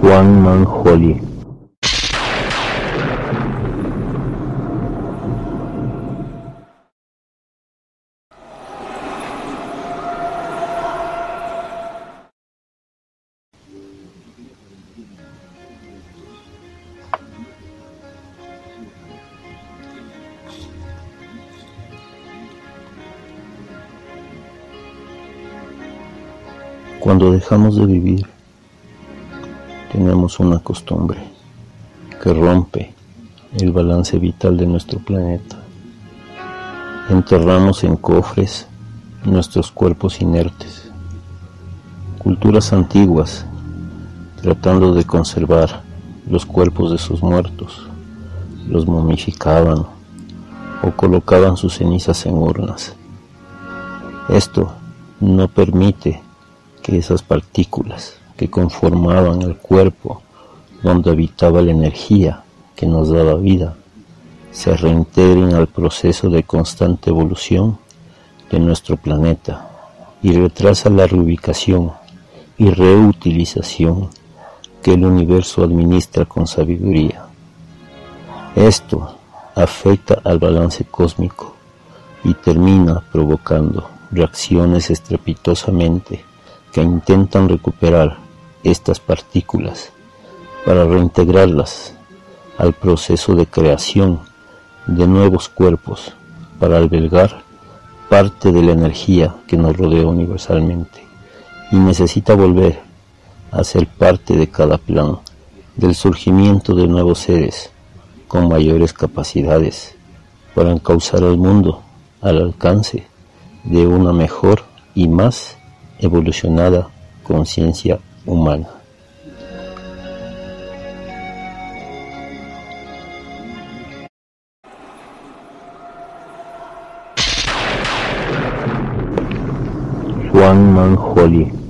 Juan Manjoli. Cuando dejamos de vivir, tenemos una costumbre que rompe el balance vital de nuestro planeta. Enterramos en cofres nuestros cuerpos inertes. Culturas antiguas tratando de conservar los cuerpos de sus muertos, los momificaban o colocaban sus cenizas en urnas. Esto no permite esas partículas que conformaban el cuerpo donde habitaba la energía que nos daba vida se reintegren al proceso de constante evolución de nuestro planeta y retrasa la reubicación y reutilización que el universo administra con sabiduría. Esto afecta al balance cósmico y termina provocando reacciones estrepitosamente que intentan recuperar estas partículas para reintegrarlas al proceso de creación de nuevos cuerpos para albergar parte de la energía que nos rodea universalmente. Y necesita volver a ser parte de cada plan del surgimiento de nuevos seres con mayores capacidades para encauzar al mundo al alcance de una mejor y más evolucionada conciencia humana. Juan Manjoli